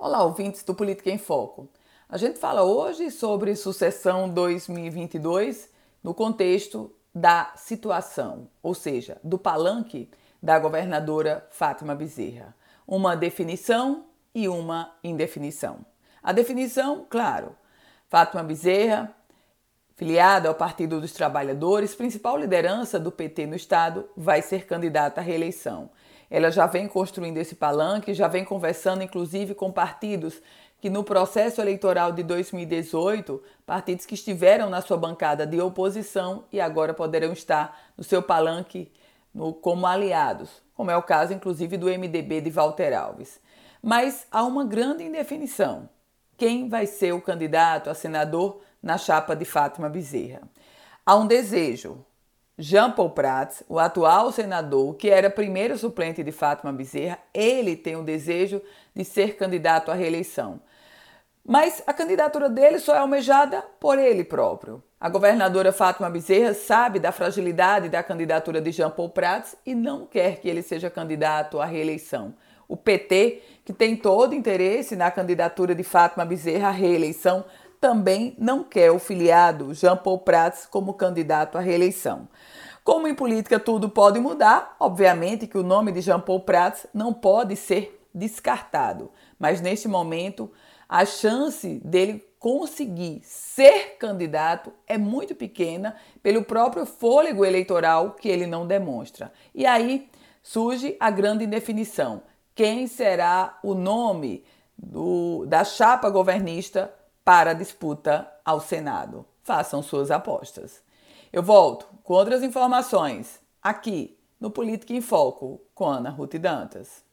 Olá, ouvintes do Política em Foco. A gente fala hoje sobre sucessão 2022 no contexto da situação, ou seja, do palanque da governadora Fátima Bezerra. Uma definição e uma indefinição. A definição, claro, Fátima Bezerra, filiada ao Partido dos Trabalhadores, principal liderança do PT no estado, vai ser candidata à reeleição. Ela já vem construindo esse palanque, já vem conversando inclusive com partidos que no processo eleitoral de 2018, partidos que estiveram na sua bancada de oposição e agora poderão estar no seu palanque no, como aliados, como é o caso inclusive do MDB de Walter Alves. Mas há uma grande indefinição. Quem vai ser o candidato a senador na chapa de Fátima Bezerra? Há um desejo, Jean Paul Prats, o atual senador, que era primeiro suplente de Fátima Bezerra, ele tem o desejo de ser candidato à reeleição. Mas a candidatura dele só é almejada por ele próprio. A governadora Fátima Bezerra sabe da fragilidade da candidatura de Jean Paul Prats e não quer que ele seja candidato à reeleição. O PT, que tem todo interesse na candidatura de Fátima Bezerra à reeleição, também não quer o filiado Jean Paul Prats como candidato à reeleição. Como em política tudo pode mudar, obviamente que o nome de Jean Paul Prats não pode ser descartado, mas neste momento a chance dele conseguir ser candidato é muito pequena pelo próprio fôlego eleitoral que ele não demonstra. E aí surge a grande indefinição: quem será o nome do, da chapa governista para a disputa ao Senado. Façam suas apostas. Eu volto com outras informações aqui no Política em Foco com Ana Ruth Dantas.